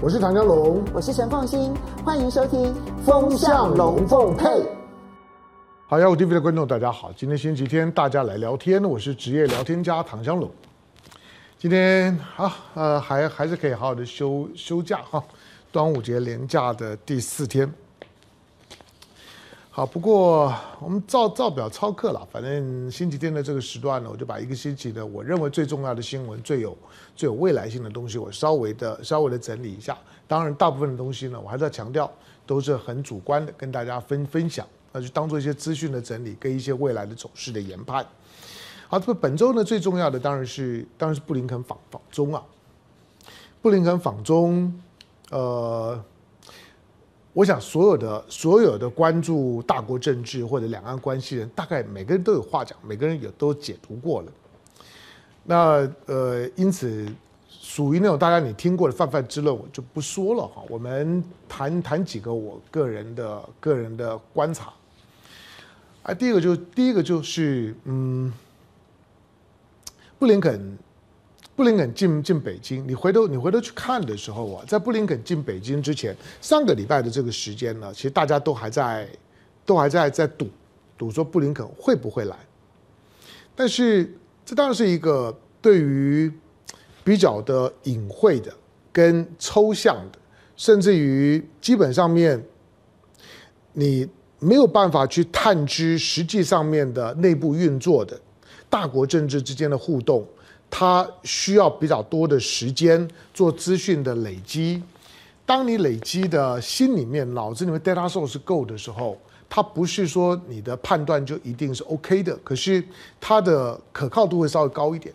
我是唐江龙，我是陈凤新，欢迎收听《风向龙凤配》。好，幺五 TV 的观众大家好，今天星期天，大家来聊天，我是职业聊天家唐江龙。今天啊，呃，还还是可以好好的休休假哈，端午节连假的第四天。好，不过我们照照表操课了。反正星期天的这个时段呢，我就把一个星期的我认为最重要的新闻、最有最有未来性的东西，我稍微的稍微的整理一下。当然，大部分的东西呢，我还是要强调，都是很主观的，跟大家分分享，那就当做一些资讯的整理，跟一些未来的走势的研判。好，这本周呢，最重要的当然是当然是布林肯访访中啊，布林肯访中，呃。我想，所有的所有的关注大国政治或者两岸关系人，大概每个人都有话讲，每个人也都解读过了。那呃，因此属于那种大家你听过的泛泛之论，我就不说了哈。我们谈谈几个我个人的个人的观察。啊，第一个就第一个就是嗯，布林肯。布林肯进进北京，你回头你回头去看的时候啊，在布林肯进北京之前，上个礼拜的这个时间呢，其实大家都还在，都还在在赌，赌说布林肯会不会来。但是这当然是一个对于比较的隐晦的、跟抽象的，甚至于基本上面你没有办法去探知实际上面的内部运作的大国政治之间的互动。它需要比较多的时间做资讯的累积。当你累积的心里面、脑子里面 data source 是够的时候，它不是说你的判断就一定是 OK 的，可是它的可靠度会稍微高一点。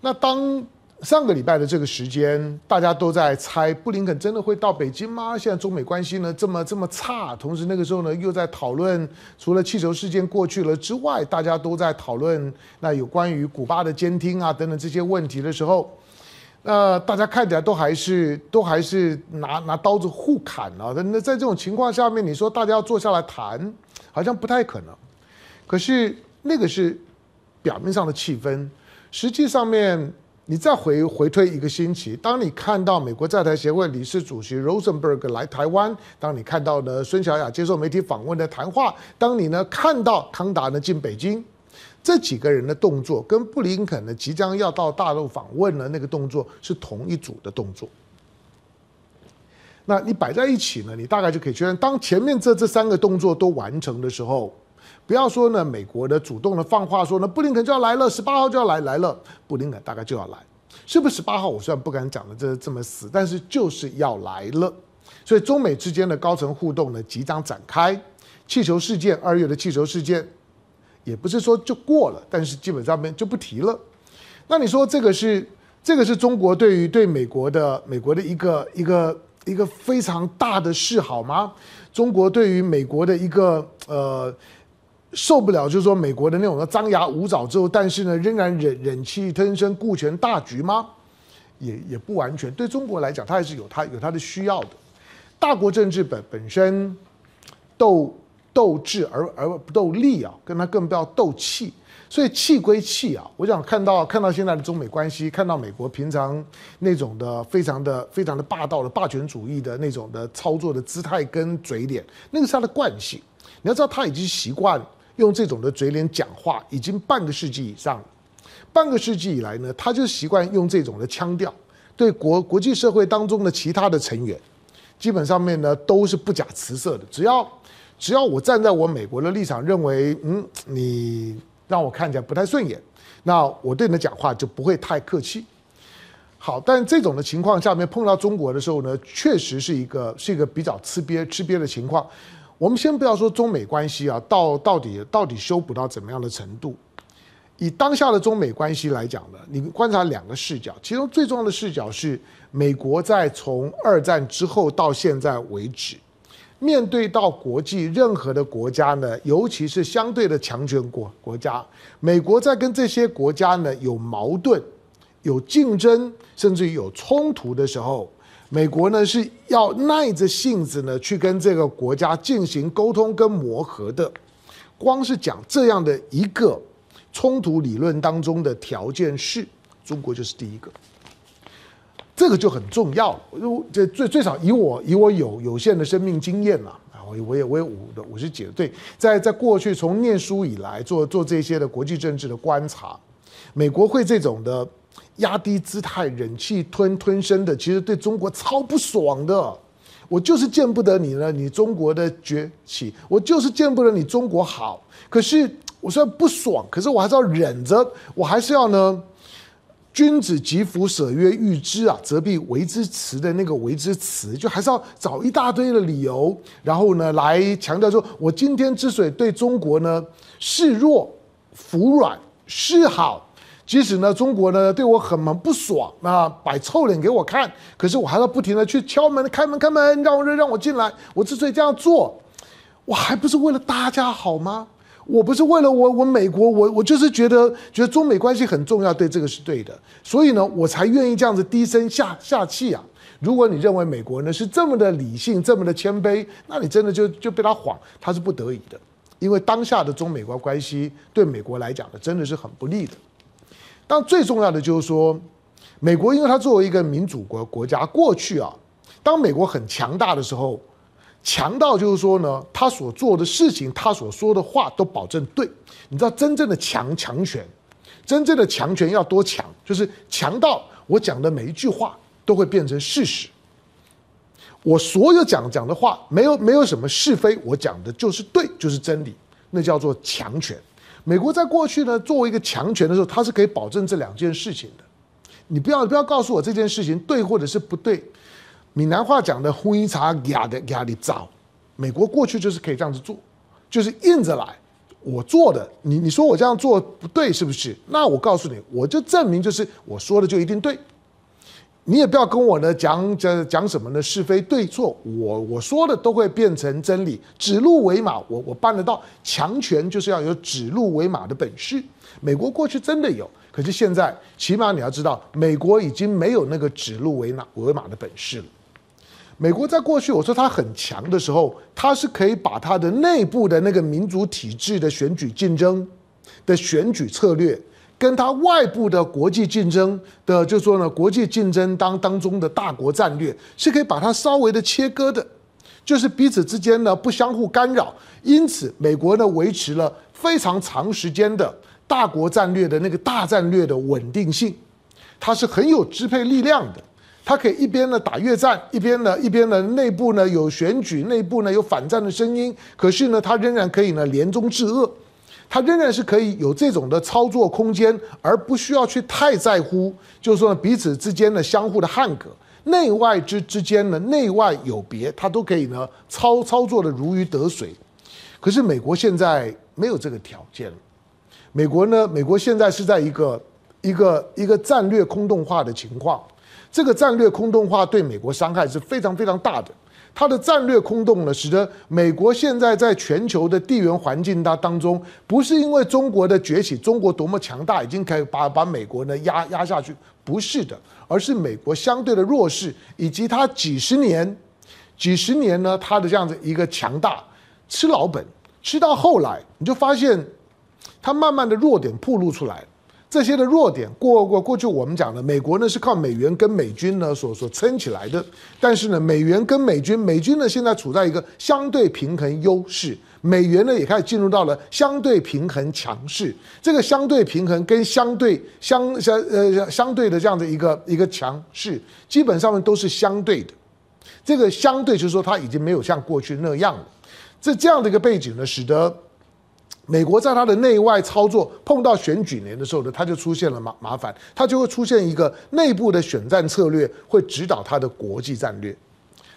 那当上个礼拜的这个时间，大家都在猜布林肯真的会到北京吗？现在中美关系呢这么这么差，同时那个时候呢又在讨论，除了气球事件过去了之外，大家都在讨论那有关于古巴的监听啊等等这些问题的时候，那大家看起来都还是都还是拿拿刀子互砍啊。那在这种情况下面，你说大家要坐下来谈，好像不太可能。可是那个是表面上的气氛，实际上面。你再回回推一个星期，当你看到美国在台协会理事主席 Rosenberg 来台湾，当你看到呢孙小雅接受媒体访问的谈话，当你呢看到康达呢进北京，这几个人的动作跟布林肯呢即将要到大陆访问的那个动作是同一组的动作。那你摆在一起呢，你大概就可以确认，当前面这这三个动作都完成的时候。不要说呢，美国的主动的放话说呢，布林肯就要来了，十八号就要来来了，布林肯大概就要来，是不是十八号？我虽然不敢讲的这这么死，但是就是要来了。所以中美之间的高层互动呢即将展开。气球事件，二月的气球事件，也不是说就过了，但是基本上面就不提了。那你说这个是这个是中国对于对美国的美国的一个一个一个非常大的示好吗？中国对于美国的一个呃。受不了，就是说美国的那种的张牙舞爪之后，但是呢，仍然忍忍气吞声顾全大局吗？也也不完全。对中国来讲，它还是有它有它的需要的。大国政治本本身斗斗智而而不斗力啊，跟它更不要斗气。所以气归气啊，我想看到看到现在的中美关系，看到美国平常那种的非常的非常的霸道的霸权主义的那种的操作的姿态跟嘴脸，那个是他的惯性。你要知道，他已经习惯。用这种的嘴脸讲话已经半个世纪以上了，半个世纪以来呢，他就习惯用这种的腔调，对国国际社会当中的其他的成员，基本上面呢都是不假辞色的。只要只要我站在我美国的立场，认为嗯你让我看起来不太顺眼，那我对你的讲话就不会太客气。好，但这种的情况下面碰到中国的时候呢，确实是一个是一个比较吃瘪吃瘪的情况。我们先不要说中美关系啊，到到底到底修补到怎么样的程度？以当下的中美关系来讲呢，你观察两个视角，其中最重要的视角是美国在从二战之后到现在为止，面对到国际任何的国家呢，尤其是相对的强权国国家，美国在跟这些国家呢有矛盾、有竞争，甚至于有冲突的时候。美国呢是要耐着性子呢去跟这个国家进行沟通跟磨合的，光是讲这样的一个冲突理论当中的条件是，中国就是第一个。这个就很重要了。这最最少以我以我有有限的生命经验嘛，啊，我我也我也五的五十几了。对，在在过去从念书以来做做这些的国际政治的观察，美国会这种的压低姿态、忍气吞吞声的，其实对中国超不爽的。我就是见不得你呢，你中国的崛起，我就是见不得你中国好。可是我虽然不爽，可是我还是要忍着，我还是要呢。君子疾福，舍曰欲之啊，则必为之辞的那个为之辞，就还是要找一大堆的理由，然后呢来强调说，我今天之所以对中国呢示弱、服软、示好，即使呢中国呢对我很蛮不爽，那摆臭脸给我看，可是我还要不停的去敲门、开门、开门，让我让我进来。我之所以这样做，我还不是为了大家好吗？我不是为了我我美国我我就是觉得觉得中美关系很重要，对这个是对的，所以呢我才愿意这样子低声下下气啊。如果你认为美国呢是这么的理性这么的谦卑，那你真的就就被他晃，他是不得已的，因为当下的中美国关系对美国来讲呢真的是很不利的。但最重要的就是说，美国因为它作为一个民主国国家，过去啊，当美国很强大的时候。强到就是说呢，他所做的事情，他所说的话都保证对。你知道真正的强强权，真正的强权要多强？就是强到我讲的每一句话都会变成事实。我所有讲讲的话，没有没有什么是非，我讲的就是对，就是真理。那叫做强权。美国在过去呢，作为一个强权的时候，它是可以保证这两件事情的。你不要不要告诉我这件事情对或者是不对。闽南话讲的“灰茶压的压的早”，美国过去就是可以这样子做，就是硬着来。我做的，你你说我这样做不对是不是？那我告诉你，我就证明就是我说的就一定对。你也不要跟我呢讲讲讲什么呢是非对错，我我说的都会变成真理。指鹿为马，我我办得到。强权就是要有指鹿为马的本事。美国过去真的有，可是现在起码你要知道，美国已经没有那个指鹿为马为马的本事了。美国在过去，我说它很强的时候，它是可以把它的内部的那个民主体制的选举竞争的选举策略，跟它外部的国际竞争的，就说呢，国际竞争当当中的大国战略，是可以把它稍微的切割的，就是彼此之间呢不相互干扰，因此美国呢维持了非常长时间的大国战略的那个大战略的稳定性，它是很有支配力量的。它可以一边呢打越战，一边呢一边呢内部呢有选举，内部呢有反战的声音，可是呢它仍然可以呢联中制恶，他仍然是可以有这种的操作空间，而不需要去太在乎，就是说彼此之间的相互的捍格，内外之之间呢内外有别，他都可以呢操操作的如鱼得水。可是美国现在没有这个条件，美国呢美国现在是在一个一个一个战略空洞化的情况。这个战略空洞化对美国伤害是非常非常大的。它的战略空洞呢，使得美国现在在全球的地缘环境当当中，不是因为中国的崛起，中国多么强大，已经可以把把美国呢压压下去，不是的，而是美国相对的弱势，以及它几十年、几十年呢，它的这样子一个强大，吃老本，吃到后来，你就发现，它慢慢的弱点暴露出来。这些的弱点，过过过去我们讲的，美国呢是靠美元跟美军呢所所撑起来的，但是呢，美元跟美军，美军呢现在处在一个相对平衡优势，美元呢也开始进入到了相对平衡强势，这个相对平衡跟相对相相呃相对的这样的一个一个强势，基本上面都是相对的，这个相对就是说它已经没有像过去那样了，这这样的一个背景呢，使得。美国在它的内外操作碰到选举年的时候呢，它就出现了麻麻烦，它就会出现一个内部的选战策略会指导它的国际战略，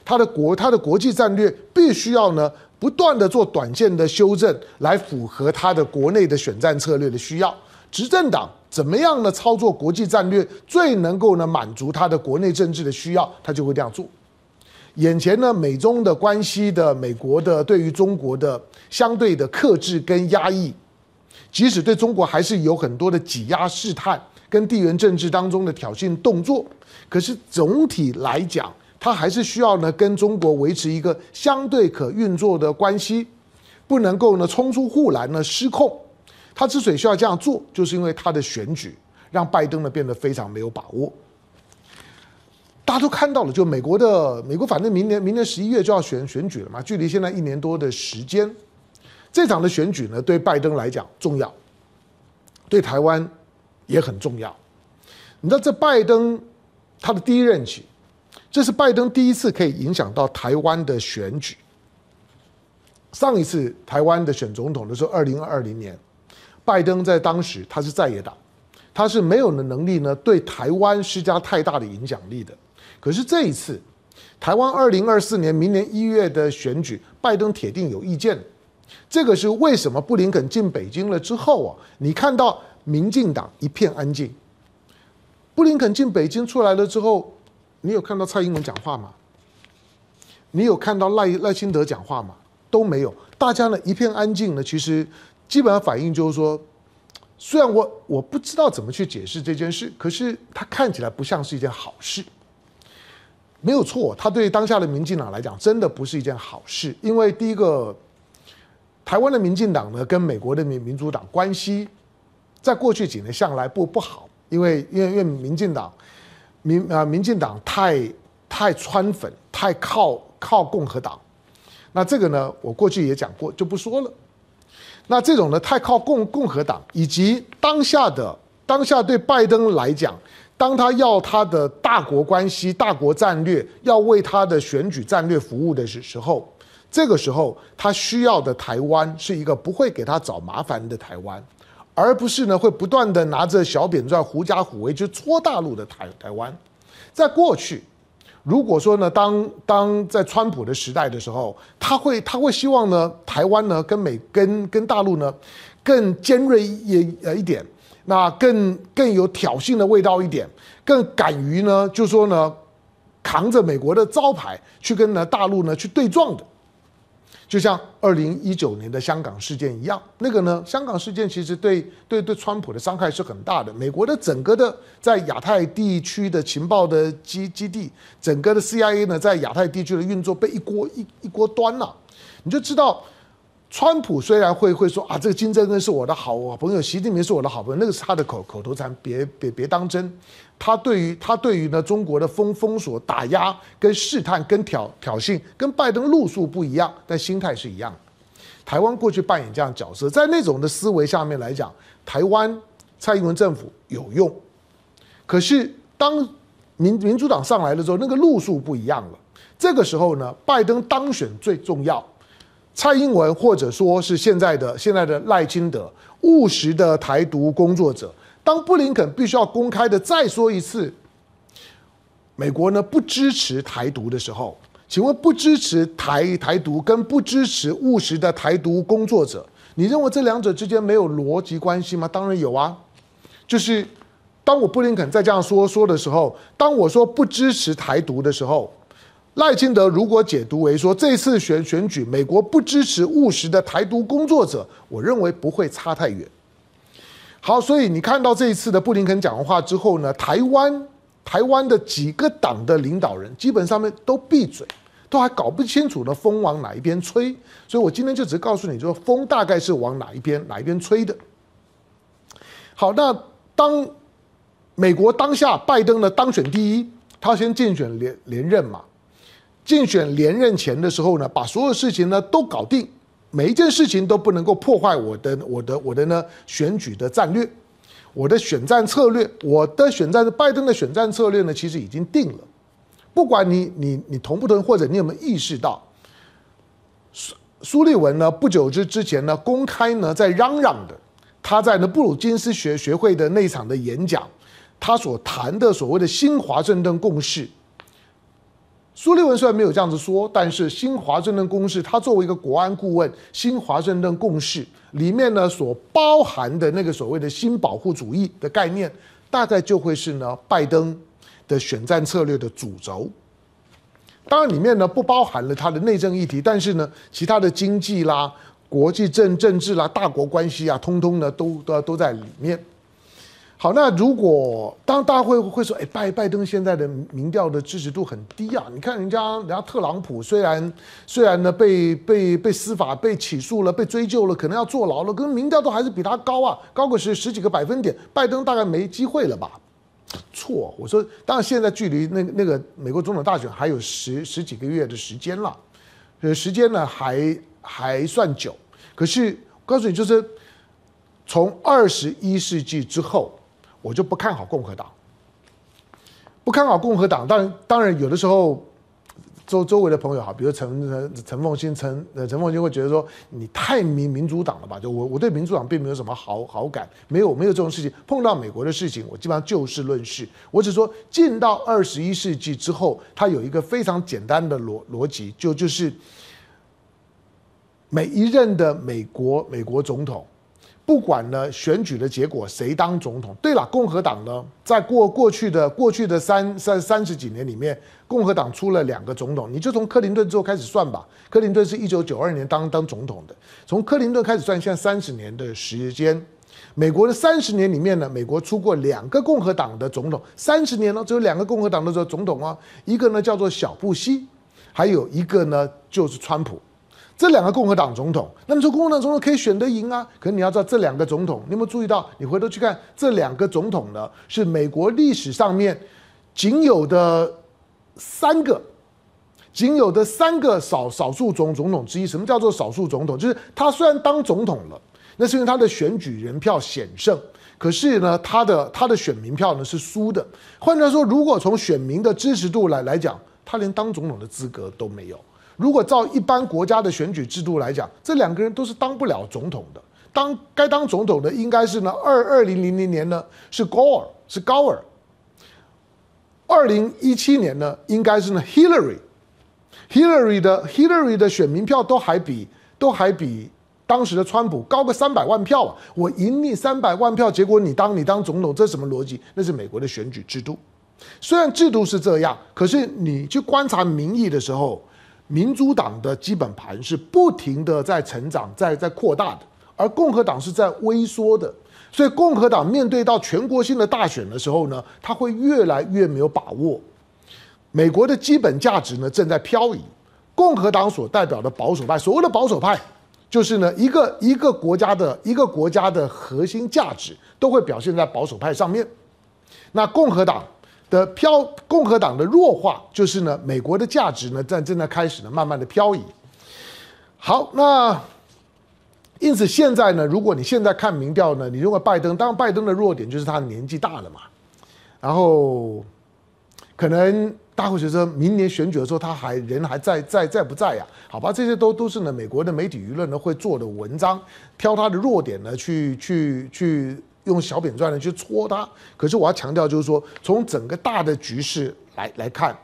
它的国它的国际战略必须要呢不断的做短线的修正，来符合它的国内的选战策略的需要。执政党怎么样呢操作国际战略最能够呢满足它的国内政治的需要，它就会这样做。眼前呢，美中的关系的美国的对于中国的相对的克制跟压抑，即使对中国还是有很多的挤压试探跟地缘政治当中的挑衅动作，可是总体来讲，它还是需要呢跟中国维持一个相对可运作的关系，不能够呢冲出护栏呢失控。他之所以需要这样做，就是因为他的选举让拜登呢变得非常没有把握。大家都看到了，就美国的美国，反正明年明年十一月就要选选举了嘛，距离现在一年多的时间，这场的选举呢，对拜登来讲重要，对台湾也很重要。你知道，这拜登他的第一任期，这是拜登第一次可以影响到台湾的选举。上一次台湾的选总统的时候，二零二零年，拜登在当时他是在野党，他是没有的能力呢，对台湾施加太大的影响力的。可是这一次，台湾二零二四年明年一月的选举，拜登铁定有意见。这个是为什么？布林肯进北京了之后啊，你看到民进党一片安静。布林肯进北京出来了之后，你有看到蔡英文讲话吗？你有看到赖赖清德讲话吗？都没有。大家呢一片安静呢，其实基本上反应就是说，虽然我我不知道怎么去解释这件事，可是它看起来不像是一件好事。没有错，他对当下的民进党来讲，真的不是一件好事。因为第一个，台湾的民进党呢，跟美国的民民主党关系，在过去几年向来不不好。因为因为因为民进党，民啊民进党太太川粉，太靠靠共和党。那这个呢，我过去也讲过，就不说了。那这种呢，太靠共共和党，以及当下的当下对拜登来讲。当他要他的大国关系、大国战略，要为他的选举战略服务的时时候，这个时候他需要的台湾是一个不会给他找麻烦的台湾，而不是呢会不断的拿着小扁钻狐假虎威去戳大陆的台台湾。在过去，如果说呢，当当在川普的时代的时候，他会他会希望呢，台湾呢跟美跟跟大陆呢更尖锐一呃一点。那更更有挑衅的味道一点，更敢于呢，就说呢，扛着美国的招牌去跟呢大陆呢去对撞的，就像二零一九年的香港事件一样。那个呢，香港事件其实对对对川普的伤害是很大的。美国的整个的在亚太地区的情报的基基地，整个的 CIA 呢在亚太地区的运作被一锅一一锅端了，你就知道。川普虽然会会说啊，这个金正恩是我的好朋友，习近平是我的好朋友，那个是他的口口头禅，别别别当真。他对于他对于呢中国的封封锁、打压、跟试探、跟挑挑衅，跟拜登路数不一样，但心态是一样。台湾过去扮演这样角色，在那种的思维下面来讲，台湾蔡英文政府有用。可是当民民主党上来的时候，那个路数不一样了。这个时候呢，拜登当选最重要。蔡英文或者说是现在的现在的赖清德，务实的台独工作者。当布林肯必须要公开的再说一次，美国呢不支持台独的时候，请问不支持台台独跟不支持务实的台独工作者，你认为这两者之间没有逻辑关系吗？当然有啊，就是当我布林肯在这样说说的时候，当我说不支持台独的时候。赖清德如果解读为说，这次选选举美国不支持务实的台独工作者，我认为不会差太远。好，所以你看到这一次的布林肯讲完话之后呢，台湾台湾的几个党的领导人基本上面都闭嘴，都还搞不清楚呢风往哪一边吹。所以我今天就只告诉你，说风大概是往哪一边哪一边吹的。好，那当美国当下拜登呢当选第一，他先竞选连连任嘛。竞选连任前的时候呢，把所有事情呢都搞定，每一件事情都不能够破坏我的我的我的呢选举的战略，我的选战策略，我的选战拜登的选战策略呢其实已经定了，不管你你你同不同，或者你有没有意识到，苏苏立文呢不久之之前呢公开呢在嚷嚷的，他在呢布鲁金斯学学会的那场的演讲，他所谈的所谓的新华盛顿共识。苏立文虽然没有这样子说，但是新华盛顿共识，他作为一个国安顾问，新华盛顿共识里面呢所包含的那个所谓的新保护主义的概念，大概就会是呢拜登的选战策略的主轴。当然里面呢不包含了他的内政议题，但是呢其他的经济啦、国际政政治啦、大国关系啊，通通呢都都都在里面。好，那如果当大家会会说，哎，拜拜登现在的民调的支持度很低啊！你看人家人家特朗普虽然虽然呢被被被司法被起诉了，被追究了，可能要坐牢了，可是民调都还是比他高啊，高个十十几个百分点。拜登大概没机会了吧？错，我说，当然现在距离那那个美国总统大选还有十十几个月的时间了，呃，时间呢还还算久。可是告诉你，就是从二十一世纪之后，我就不看好共和党，不看好共和党。当然，当然有的时候。周周围的朋友哈，比如陈陈陈凤新陈呃陈凤新会觉得说，你太民民主党了吧？就我我对民主党并没有什么好好感，没有没有这种事情。碰到美国的事情，我基本上就事论事。我只说进到二十一世纪之后，它有一个非常简单的逻逻辑，就就是每一任的美国美国总统。不管呢选举的结果谁当总统，对了，共和党呢，在过过去的过去的三三三十几年里面，共和党出了两个总统，你就从克林顿之后开始算吧。克林顿是一九九二年当当总统的，从克林顿开始算，现在三十年的时间，美国的三十年里面呢，美国出过两个共和党的总统，三十年呢只有两个共和党的总统啊，一个呢叫做小布希，还有一个呢就是川普。这两个共和党总统，那么说共和党总统可以选得赢啊？可是你要知道，这两个总统，你有没有注意到？你回头去看，这两个总统呢，是美国历史上面仅有的三个，仅有的三个少少数总总统之一。什么叫做少数总统？就是他虽然当总统了，那是因为他的选举人票险胜，可是呢，他的他的选民票呢是输的。换句话说，如果从选民的支持度来来讲，他连当总统的资格都没有。如果照一般国家的选举制度来讲，这两个人都是当不了总统的。当该当总统的应该是呢，二二零零零年呢是高尔，是高尔。二零一七年呢应该是呢 Hillary，Hillary 的 Hillary 的选民票都还比都还比当时的川普高个三百万票啊！我赢你三百万票，结果你当你当总统，这什么逻辑？那是美国的选举制度。虽然制度是这样，可是你去观察民意的时候。民主党的基本盘是不停的在成长，在在扩大的，而共和党是在萎缩的。所以共和党面对到全国性的大选的时候呢，他会越来越没有把握。美国的基本价值呢正在漂移。共和党所代表的保守派，所谓的保守派，就是呢一个一个国家的一个国家的核心价值都会表现在保守派上面。那共和党。的漂共和党的弱化，就是呢，美国的价值呢在正在开始呢慢慢的漂移。好，那因此现在呢，如果你现在看民调呢，你认为拜登，当然拜登的弱点就是他年纪大了嘛，然后可能大会觉得明年选举的时候他还人还在在在不在呀？好吧，这些都都是呢美国的媒体舆论呢会做的文章，挑他的弱点呢去去去。用小扁钻呢去戳他，可是我要强调就是说，从整个大的局势来来看，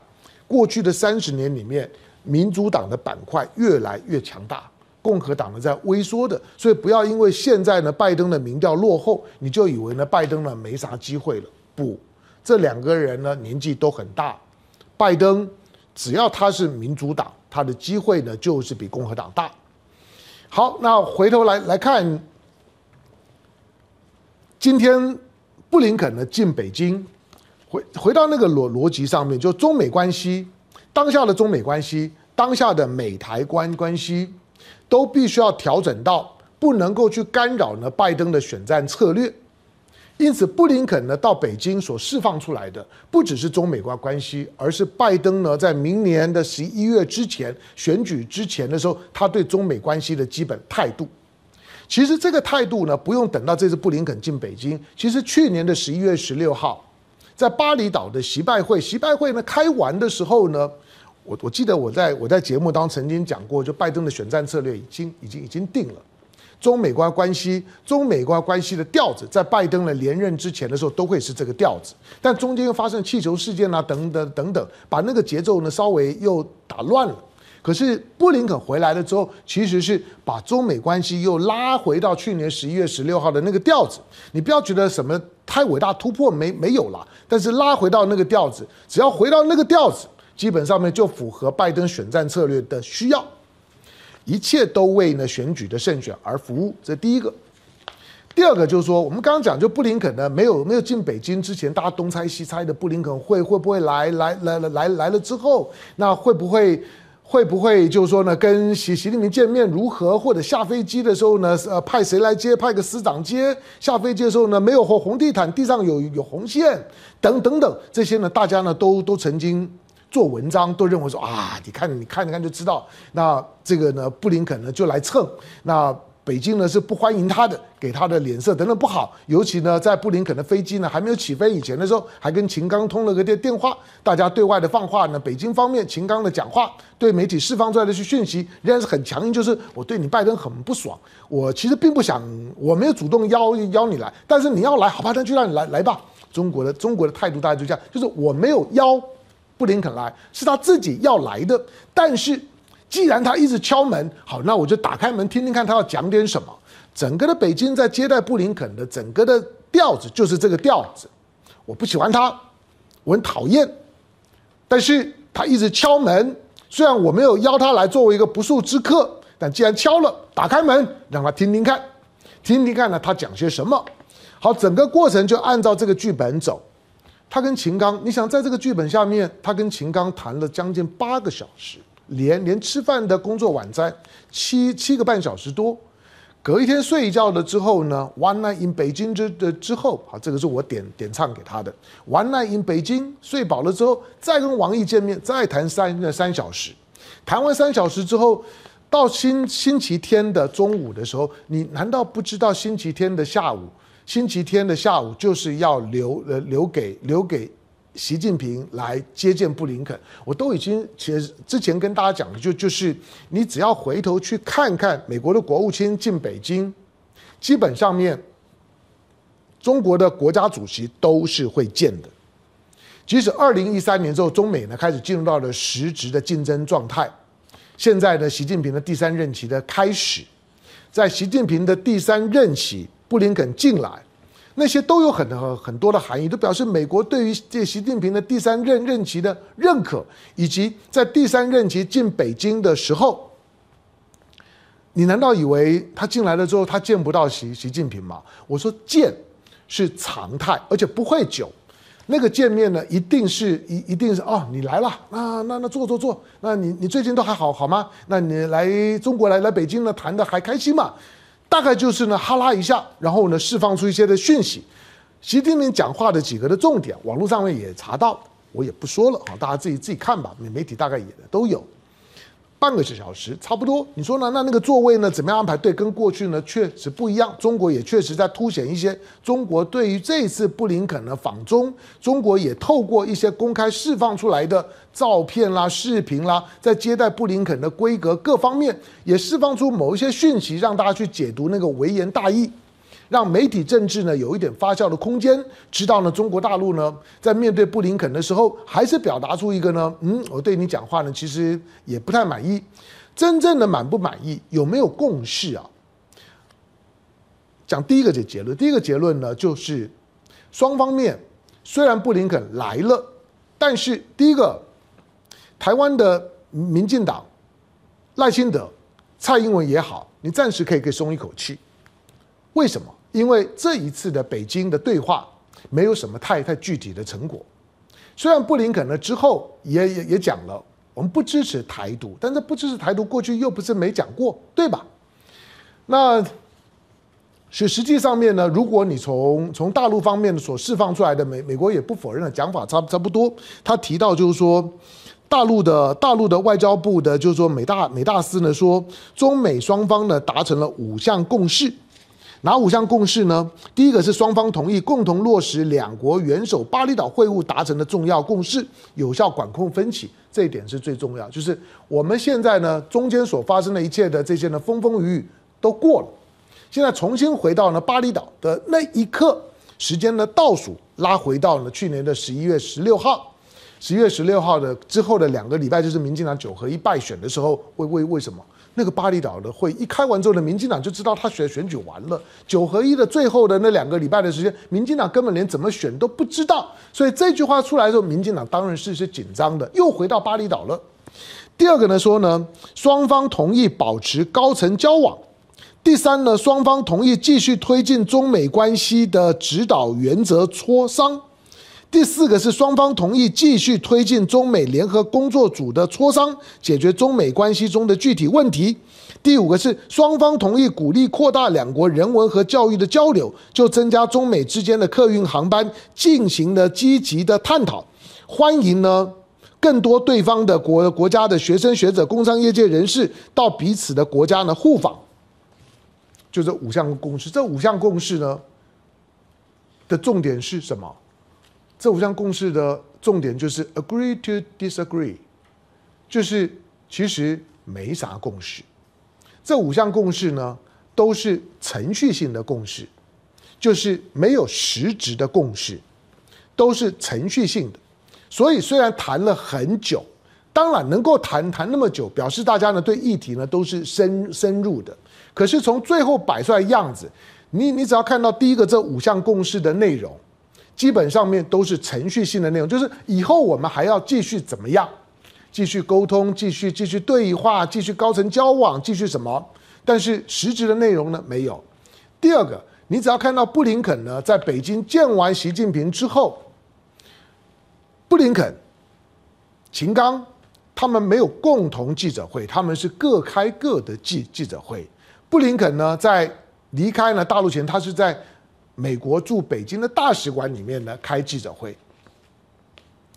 过去的三十年里面，民主党的板块越来越强大，共和党呢在萎缩的，所以不要因为现在呢拜登的民调落后，你就以为呢拜登呢没啥机会了。不，这两个人呢年纪都很大，拜登只要他是民主党，他的机会呢就是比共和党大。好，那回头来来看。今天布林肯呢进北京，回回到那个逻逻辑上面，就中美关系，当下的中美关系，当下的美台关关系，都必须要调整到不能够去干扰呢拜登的选战策略。因此，布林肯呢到北京所释放出来的，不只是中美关关系，而是拜登呢在明年的十一月之前选举之前的时候，他对中美关系的基本态度。其实这个态度呢，不用等到这次布林肯进北京。其实去年的十一月十六号，在巴厘岛的习拜会，习拜会呢开完的时候呢，我我记得我在我在节目当中曾经讲过，就拜登的选战策略已经已经已经定了，中美关关系，中美关关系的调子，在拜登的连任之前的时候都会是这个调子，但中间又发生气球事件啊，等等等等，把那个节奏呢稍微又打乱了。可是布林肯回来了之后，其实是把中美关系又拉回到去年十一月十六号的那个调子。你不要觉得什么太伟大突破没没有了，但是拉回到那个调子，只要回到那个调子，基本上面就符合拜登选战策略的需要，一切都为呢选举的胜选而服务。这第一个。第二个就是说，我们刚刚讲，就布林肯呢没有没有进北京之前，大家东猜西猜的，布林肯会会不会来来来来来来了之后，那会不会？会不会就是说呢，跟习习近平见面如何，或者下飞机的时候呢，呃，派谁来接，派个司长接。下飞机的时候呢，没有红红地毯，地上有有红线，等等等这些呢，大家呢都都曾经做文章，都认为说啊，你看你看一看就知道，那这个呢，布林肯呢就来蹭那。北京呢是不欢迎他的，给他的脸色等等不好。尤其呢，在布林肯的飞机呢还没有起飞以前的时候，还跟秦刚通了个电电话。大家对外的放话呢，北京方面秦刚的讲话对媒体释放出来的讯息仍然是很强硬，就是我对你拜登很不爽。我其实并不想，我没有主动邀邀你来，但是你要来，好吧，那就让你来来吧。中国的中国的态度大概就这样，就是我没有邀布林肯来，是他自己要来的，但是。既然他一直敲门，好，那我就打开门听听看他要讲点什么。整个的北京在接待布林肯的整个的调子就是这个调子。我不喜欢他，我很讨厌，但是他一直敲门，虽然我没有邀他来作为一个不速之客，但既然敲了，打开门让他听听看，听听看呢他讲些什么。好，整个过程就按照这个剧本走。他跟秦刚，你想在这个剧本下面，他跟秦刚谈了将近八个小时。连连吃饭的工作晚餐七七个半小时多，隔一天睡一觉了之后呢，One night in 北京之的之后，好，这个是我点点唱给他的。One night in 北京睡饱了之后，再跟王毅见面，再谈三三小时。谈完三小时之后，到星星期天的中午的时候，你难道不知道星期天的下午？星期天的下午就是要留呃留给留给。习近平来接见布林肯，我都已经其实之前跟大家讲的，就就是你只要回头去看看美国的国务卿进北京，基本上面中国的国家主席都是会见的。即使二零一三年之后，中美呢开始进入到了实质的竞争状态，现在呢习近平的第三任期的开始，在习近平的第三任期，布林肯进来。那些都有很很很多的含义，都表示美国对于这习近平的第三任任期的认可，以及在第三任期进北京的时候，你难道以为他进来了之后他见不到习习近平吗？我说见是常态，而且不会久。那个见面呢，一定是一一定是哦，你来了，那那那坐坐坐，那你你最近都还好好吗？那你来中国来来北京呢，谈的还开心吗？大概就是呢，哈拉一下，然后呢，释放出一些的讯息。习近平讲话的几个的重点，网络上面也查到，我也不说了啊，大家自己自己看吧。媒媒体大概也都有。半个小时差不多，你说呢？那那个座位呢？怎么样安排？对，跟过去呢确实不一样。中国也确实在凸显一些中国对于这次布林肯的访中，中国也透过一些公开释放出来的照片啦、视频啦，在接待布林肯的规格各方面，也释放出某一些讯息，让大家去解读那个微言大义。让媒体政治呢有一点发酵的空间，知道呢中国大陆呢在面对布林肯的时候，还是表达出一个呢，嗯，我对你讲话呢其实也不太满意。真正的满不满意，有没有共识啊？讲第一个这结论，第一个结论呢就是双方面虽然布林肯来了，但是第一个台湾的民进党赖清德、蔡英文也好，你暂时可以可以松一口气，为什么？因为这一次的北京的对话没有什么太太具体的成果，虽然布林肯呢之后也也也讲了，我们不支持台独，但是不支持台独过去又不是没讲过，对吧？那是实际上面呢，如果你从从大陆方面所释放出来的美美国也不否认的讲法差差不多，他提到就是说，大陆的大陆的外交部的就是说美大美大使呢说，中美双方呢达成了五项共识。哪五项共识呢？第一个是双方同意共同落实两国元首巴厘岛会晤达成的重要共识，有效管控分歧，这一点是最重要。就是我们现在呢，中间所发生的一切的这些呢风风雨雨都过了，现在重新回到呢巴厘岛的那一刻，时间呢倒数拉回到了去年的十一月十六号，十一月十六号的之后的两个礼拜，就是民进党九合一败选的时候，为为为什么？那个巴厘岛的会一开完之后呢，民进党就知道他选选举完了。九合一的最后的那两个礼拜的时间，民进党根本连怎么选都不知道。所以这句话出来的时候，民进党当然是是紧张的，又回到巴厘岛了。第二个呢说呢，双方同意保持高层交往。第三呢，双方同意继续推进中美关系的指导原则磋商。第四个是双方同意继续推进中美联合工作组的磋商，解决中美关系中的具体问题。第五个是双方同意鼓励扩大两国人文和教育的交流，就增加中美之间的客运航班进行了积极的探讨。欢迎呢更多对方的国国家的学生学者、工商业界人士到彼此的国家呢互访。就这五项共识，这五项共识呢的重点是什么？这五项共识的重点就是 agree to disagree，就是其实没啥共识。这五项共识呢，都是程序性的共识，就是没有实质的共识，都是程序性的。所以虽然谈了很久，当然能够谈谈那么久，表示大家呢对议题呢都是深深入的。可是从最后摆出来样子，你你只要看到第一个这五项共识的内容。基本上面都是程序性的内容，就是以后我们还要继续怎么样，继续沟通，继续继续对话，继续高层交往，继续什么？但是实质的内容呢，没有。第二个，你只要看到布林肯呢在北京见完习近平之后，布林肯、秦刚他们没有共同记者会，他们是各开各的记记者会。布林肯呢在离开了大陆前，他是在。美国驻北京的大使馆里面呢，开记者会。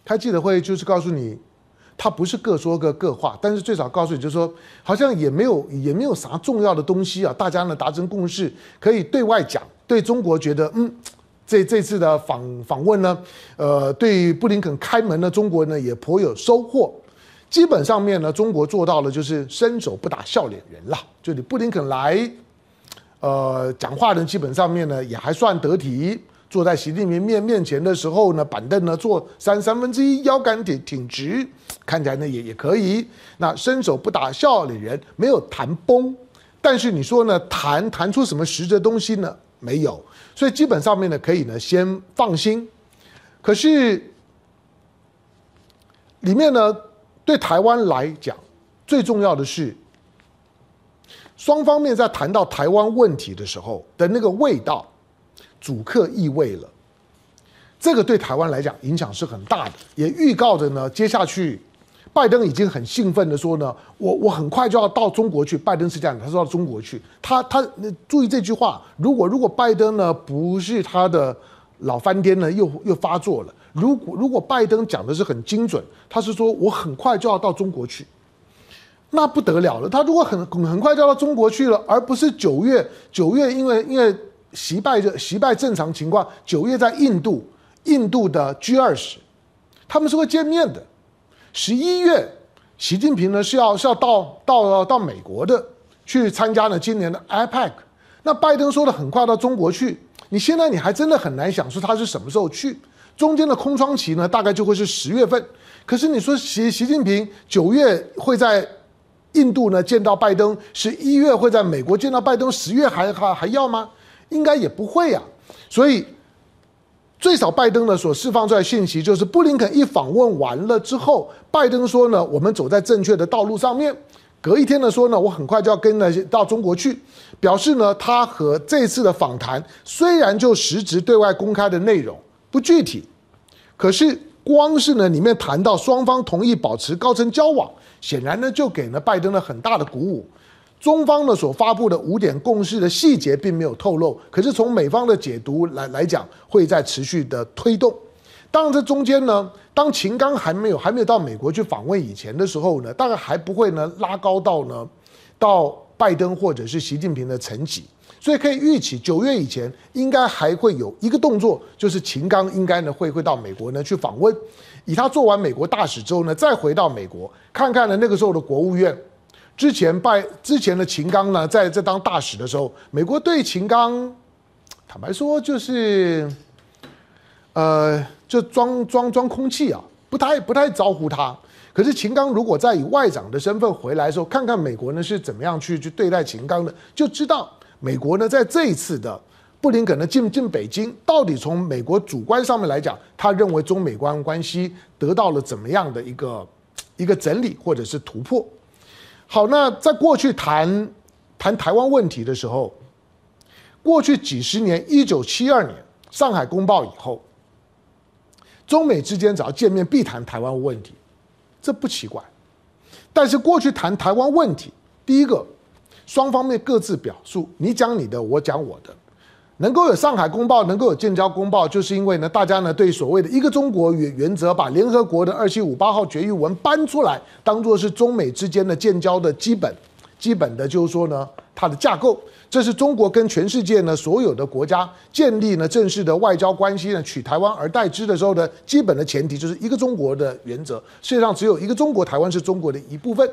开记者会就是告诉你，他不是各说各各话，但是最少告诉你，就是说，好像也没有也没有啥重要的东西啊，大家呢达成共识，可以对外讲，对中国觉得，嗯，这这次的访访问呢，呃，对布林肯开门呢，中国呢也颇有收获。基本上面呢，中国做到了就是伸手不打笑脸人了，就你布林肯来。呃，讲话呢，基本上面呢也还算得体。坐在习近平面面前的时候呢，板凳呢坐三三分之一，腰杆挺挺直，看起来呢也也可以。那伸手不打笑脸人，没有谈崩。但是你说呢，谈谈出什么实质东西呢？没有。所以基本上面呢，可以呢先放心。可是里面呢，对台湾来讲，最重要的是。双方面在谈到台湾问题的时候的那个味道，主客易位了，这个对台湾来讲影响是很大的，也预告着呢，接下去拜登已经很兴奋的说呢，我我很快就要到中国去。拜登是这样，他说到中国去，他他注意这句话，如果如果拜登呢不是他的老翻天呢又又发作了，如果如果拜登讲的是很精准，他是说我很快就要到中国去。那不得了了，他如果很很快就要到中国去了，而不是九月九月，因为因为习拜的习拜正常情况，九月在印度，印度的 G 二十，他们是会见面的。十一月，习近平呢是要是要到到到美国的，去参加呢今年的 IPAC。那拜登说的很快到中国去，你现在你还真的很难想出他是什么时候去，中间的空窗期呢大概就会是十月份。可是你说习习近平九月会在。印度呢见到拜登，十一月会在美国见到拜登，十月还还还要吗？应该也不会呀、所以最少拜登呢所释放出来的信息就是，布林肯一访问完了之后，拜登说呢，我们走在正确的道路上面。隔一天呢说呢，我很快就要跟呢到中国去，表示呢他和这次的访谈虽然就实质对外公开的内容不具体，可是光是呢里面谈到双方同意保持高层交往。显然呢，就给了拜登了很大的鼓舞。中方呢所发布的五点共识的细节并没有透露，可是从美方的解读来来讲，会在持续的推动。当然，这中间呢，当秦刚还没有还没有到美国去访问以前的时候呢，大概还不会呢拉高到呢到拜登或者是习近平的层级，所以可以预期九月以前应该还会有一个动作，就是秦刚应该呢会会到美国呢去访问。以他做完美国大使之后呢，再回到美国看看呢，那个时候的国务院，之前拜之前的秦刚呢，在这当大使的时候，美国对秦刚，坦白说就是，呃，就装装装空气啊，不太不太招呼他。可是秦刚如果再以外长的身份回来的时候，看看美国呢是怎么样去去对待秦刚的，就知道美国呢在这一次的。布林肯呢进进北京，到底从美国主观上面来讲，他认为中美关关系得到了怎么样的一个 一个整理或者是突破？好，那在过去谈谈台湾问题的时候，过去几十年，一九七二年上海公报以后，中美之间只要见面必谈台湾问题，这不奇怪。但是过去谈台湾问题，第一个，双方面各自表述，你讲你的，我讲我的。能够有上海公报，能够有建交公报，就是因为呢，大家呢对所谓的一个中国原原则，把联合国的二七五八号决议文搬出来，当做是中美之间的建交的基本，基本的就是说呢，它的架构，这是中国跟全世界呢所有的国家建立呢正式的外交关系呢，取台湾而代之的时候的基本的前提，就是一个中国的原则。世界上只有一个中国，台湾是中国的一部分，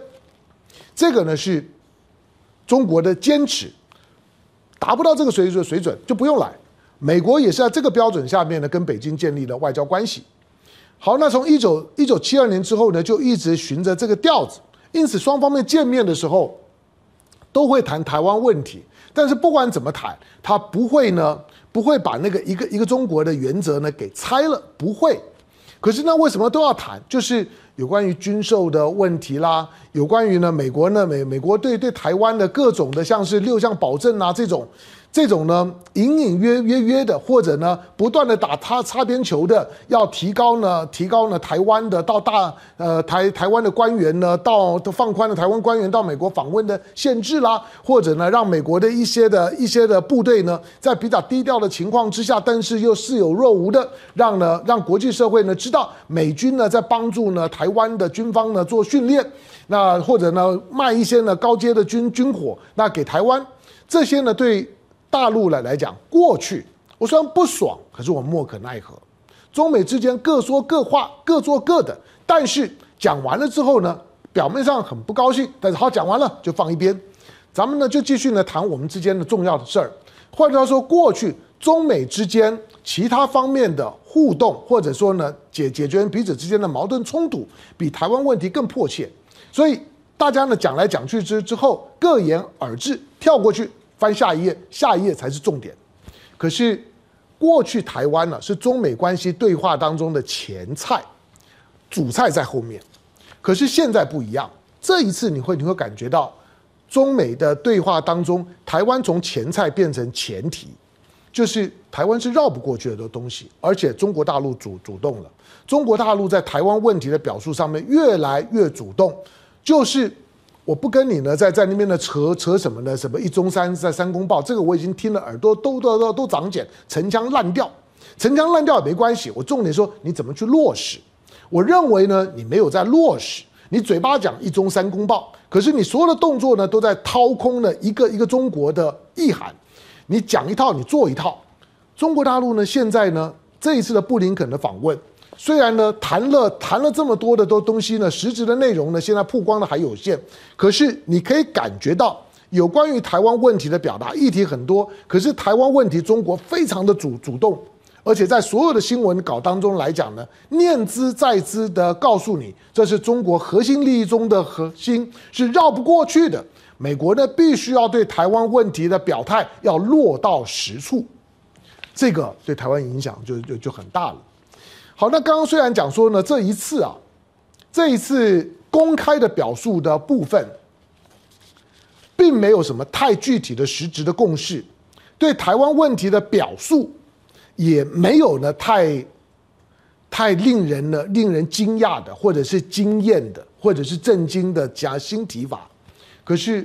这个呢是中国的坚持。达不到这个水准，水准就不用来。美国也是在这个标准下面呢，跟北京建立了外交关系。好，那从一九一九七二年之后呢，就一直循着这个调子。因此，双方面见面的时候都会谈台湾问题。但是不管怎么谈，他不会呢，不会把那个一个一个中国的原则呢给拆了，不会。可是那，为什么都要谈？就是。有关于军售的问题啦，有关于呢美国呢美美国对对台湾的各种的像是六项保证啊这种。这种呢，隐隐约约约的，或者呢，不断的打他擦边球的，要提高呢，提高呢，台湾的到大呃台台湾的官员呢，到放宽了台湾官员到美国访问的限制啦，或者呢，让美国的一些的一些的部队呢，在比较低调的情况之下，但是又似有若无的，让呢让国际社会呢知道美军呢在帮助呢台湾的军方呢做训练，那或者呢卖一些呢高阶的军军火，那给台湾这些呢对。大陆来来讲，过去我虽然不爽，可是我莫可奈何。中美之间各说各话，各做各的。但是讲完了之后呢，表面上很不高兴，但是好讲完了就放一边。咱们呢就继续呢谈我们之间的重要的事儿。换句话说，过去中美之间其他方面的互动，或者说呢解解决彼此之间的矛盾冲突，比台湾问题更迫切。所以大家呢讲来讲去之之后，各言而至，跳过去。翻下一页，下一页才是重点。可是过去台湾呢，是中美关系对话当中的前菜，主菜在后面。可是现在不一样，这一次你会你会感觉到，中美的对话当中，台湾从前菜变成前提，就是台湾是绕不过去的东西，而且中国大陆主主动了，中国大陆在台湾问题的表述上面越来越主动，就是。我不跟你呢，在在那边呢扯扯什么呢？什么一中三在三公报，这个我已经听了耳朵都都都都长茧，陈腔滥调，陈腔滥调也没关系。我重点说你怎么去落实？我认为呢，你没有在落实。你嘴巴讲一中三公报，可是你所有的动作呢，都在掏空了一个一个中国的意涵。你讲一套，你做一套。中国大陆呢，现在呢，这一次的布林肯的访问。虽然呢，谈了谈了这么多的都东西呢，实质的内容呢，现在曝光的还有限。可是你可以感觉到，有关于台湾问题的表达议题很多。可是台湾问题，中国非常的主主动，而且在所有的新闻稿当中来讲呢，念兹在兹的告诉你，这是中国核心利益中的核心，是绕不过去的。美国呢，必须要对台湾问题的表态要落到实处，这个对台湾影响就就就很大了。好，那刚刚虽然讲说呢，这一次啊，这一次公开的表述的部分，并没有什么太具体的实质的共识，对台湾问题的表述，也没有呢太太令人呢令人惊讶的，或者是惊艳的，或者是震惊的加新提法。可是，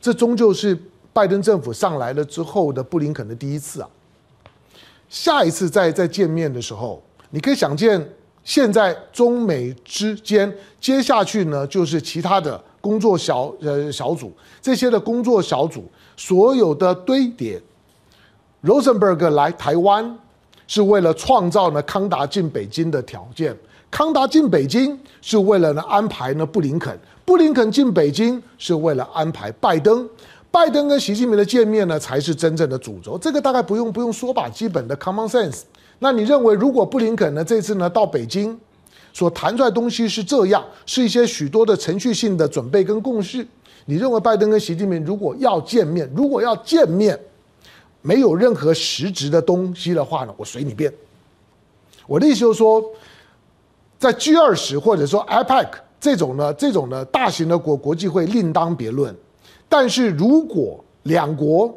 这终究是拜登政府上来了之后的布林肯的第一次啊。下一次再再见面的时候。你可以想见，现在中美之间接下去呢，就是其他的工作小呃小组，这些的工作小组所有的堆叠。Rosenberg 来台湾是为了创造呢康达进北京的条件，康达进北京是为了呢安排呢布林肯，布林肯进北京是为了安排拜登，拜登跟习近平的见面呢才是真正的主轴。这个大概不用不用说吧，基本的 common sense。那你认为，如果布林肯呢这次呢到北京，所谈出来东西是这样，是一些许多的程序性的准备跟共识？你认为拜登跟习近平如果要见面，如果要见面，没有任何实质的东西的话呢，我随你便。我的意思就是说，在 G 二十或者说 IPAC 这种呢这种呢大型的国国际会另当别论，但是如果两国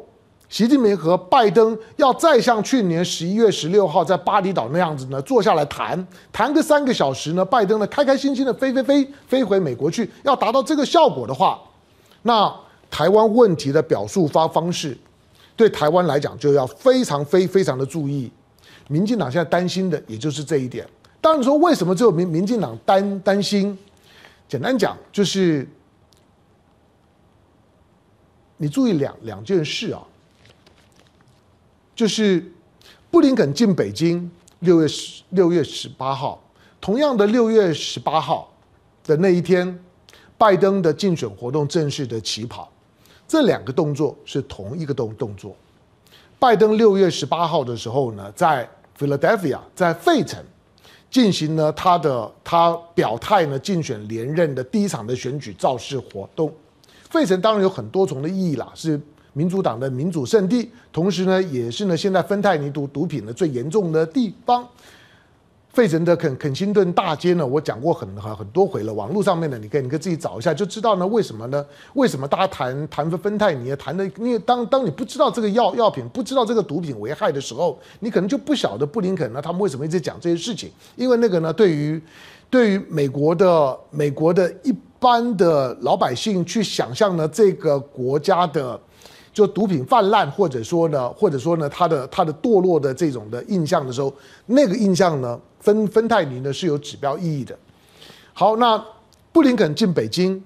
习近平和拜登要再像去年十一月十六号在巴厘岛那样子呢，坐下来谈谈个三个小时呢，拜登呢开开心心的飞飞飞飞回美国去，要达到这个效果的话，那台湾问题的表述发方式，对台湾来讲就要非常非非常的注意。民进党现在担心的也就是这一点。当然说为什么只有民民进党担担心？简单讲就是，你注意两两件事啊。就是布林肯进北京，六月十六月十八号，同样的六月十八号的那一天，拜登的竞选活动正式的起跑，这两个动作是同一个动动作。拜登六月十八号的时候呢，在 Philadelphia，在费城进行了他的他表态呢竞选连任的第一场的选举造势活动。费城当然有很多重的意义啦，是。民主党的民主圣地，同时呢，也是呢现在芬太尼毒毒品的最严重的地方。费城的肯肯辛顿大街呢，我讲过很很很多回了，网络上面呢，你可以你可以自己找一下，就知道呢为什么呢？为什么大家谈谈芬太尼，谈的因为当当你不知道这个药药品，不知道这个毒品危害的时候，你可能就不晓得布林肯呢他们为什么一直讲这些事情，因为那个呢对于对于美国的美国的一般的老百姓去想象呢这个国家的。就毒品泛滥，或者说呢，或者说呢，他的他的堕落的这种的印象的时候，那个印象呢，芬芬太尼呢是有指标意义的。好，那布林肯进北京，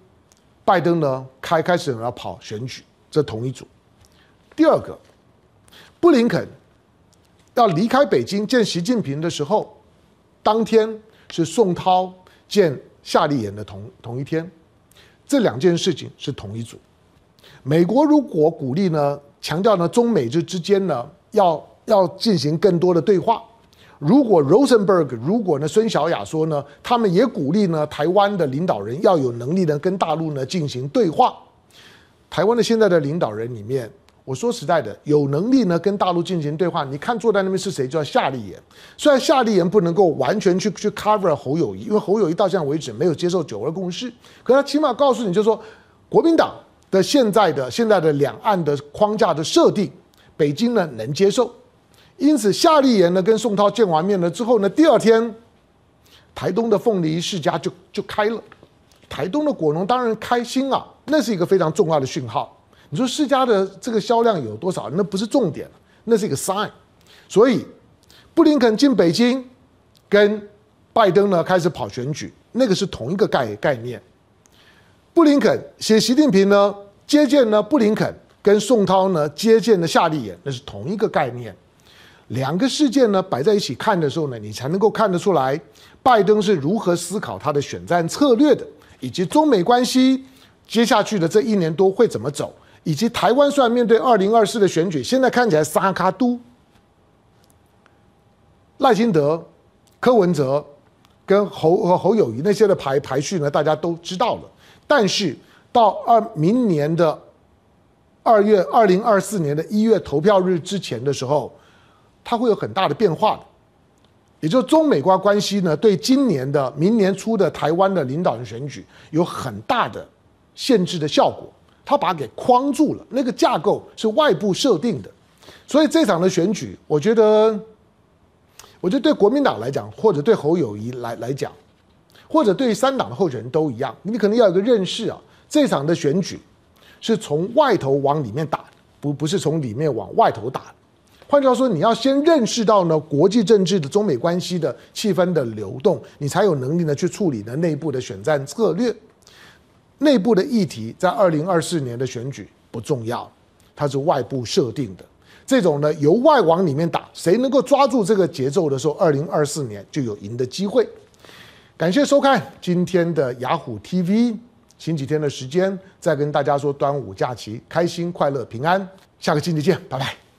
拜登呢开开始要跑选举，这同一组。第二个，布林肯要离开北京见习近平的时候，当天是宋涛见夏立言的同同一天，这两件事情是同一组。美国如果鼓励呢，强调呢，中美之之间呢，要要进行更多的对话。如果 Rosenberg，如果呢，孙小雅说呢，他们也鼓励呢，台湾的领导人要有能力呢，跟大陆呢进行对话。台湾的现在的领导人里面，我说实在的，有能力呢跟大陆进行对话。你看坐在那边是谁？叫夏立言。虽然夏立言不能够完全去去 cover 侯友谊，因为侯友谊到现在为止没有接受九二共识，可他起码告诉你，就是说国民党。的现在的现在的两岸的框架的设定，北京呢能接受，因此夏立言呢跟宋涛见完面了之后呢，第二天，台东的凤梨世家就就开了，台东的果农当然开心啊，那是一个非常重要的讯号。你说世家的这个销量有多少？那不是重点，那是一个 sign。所以布林肯进北京，跟拜登呢开始跑选举，那个是同一个概概念。布林肯写习近平呢接见呢布林肯跟宋涛呢接见的夏立言，那是同一个概念。两个事件呢摆在一起看的时候呢，你才能够看得出来，拜登是如何思考他的选战策略的，以及中美关系接下去的这一年多会怎么走，以及台湾虽然面对二零二四的选举，现在看起来三脚督，赖清德、柯文哲跟侯和侯友谊那些的排排序呢，大家都知道了。但是到二明年的二月二零二四年的一月投票日之前的时候，它会有很大的变化的，也就是中美关关系呢，对今年的明年初的台湾的领导人选举有很大的限制的效果，它把它给框住了，那个架构是外部设定的，所以这场的选举，我觉得，我觉得对国民党来讲，或者对侯友谊来来讲。或者对三党的候选人都一样，你可能要有个认识啊，这场的选举是从外头往里面打，不不是从里面往外头打。换句话说，你要先认识到呢国际政治的中美关系的气氛的流动，你才有能力呢去处理呢内部的选战策略。内部的议题在二零二四年的选举不重要，它是外部设定的。这种呢由外往里面打，谁能够抓住这个节奏的时候，二零二四年就有赢的机会。感谢收看今天的雅虎 TV，请几天的时间再跟大家说端午假期开心快乐平安，下个星期见，拜拜。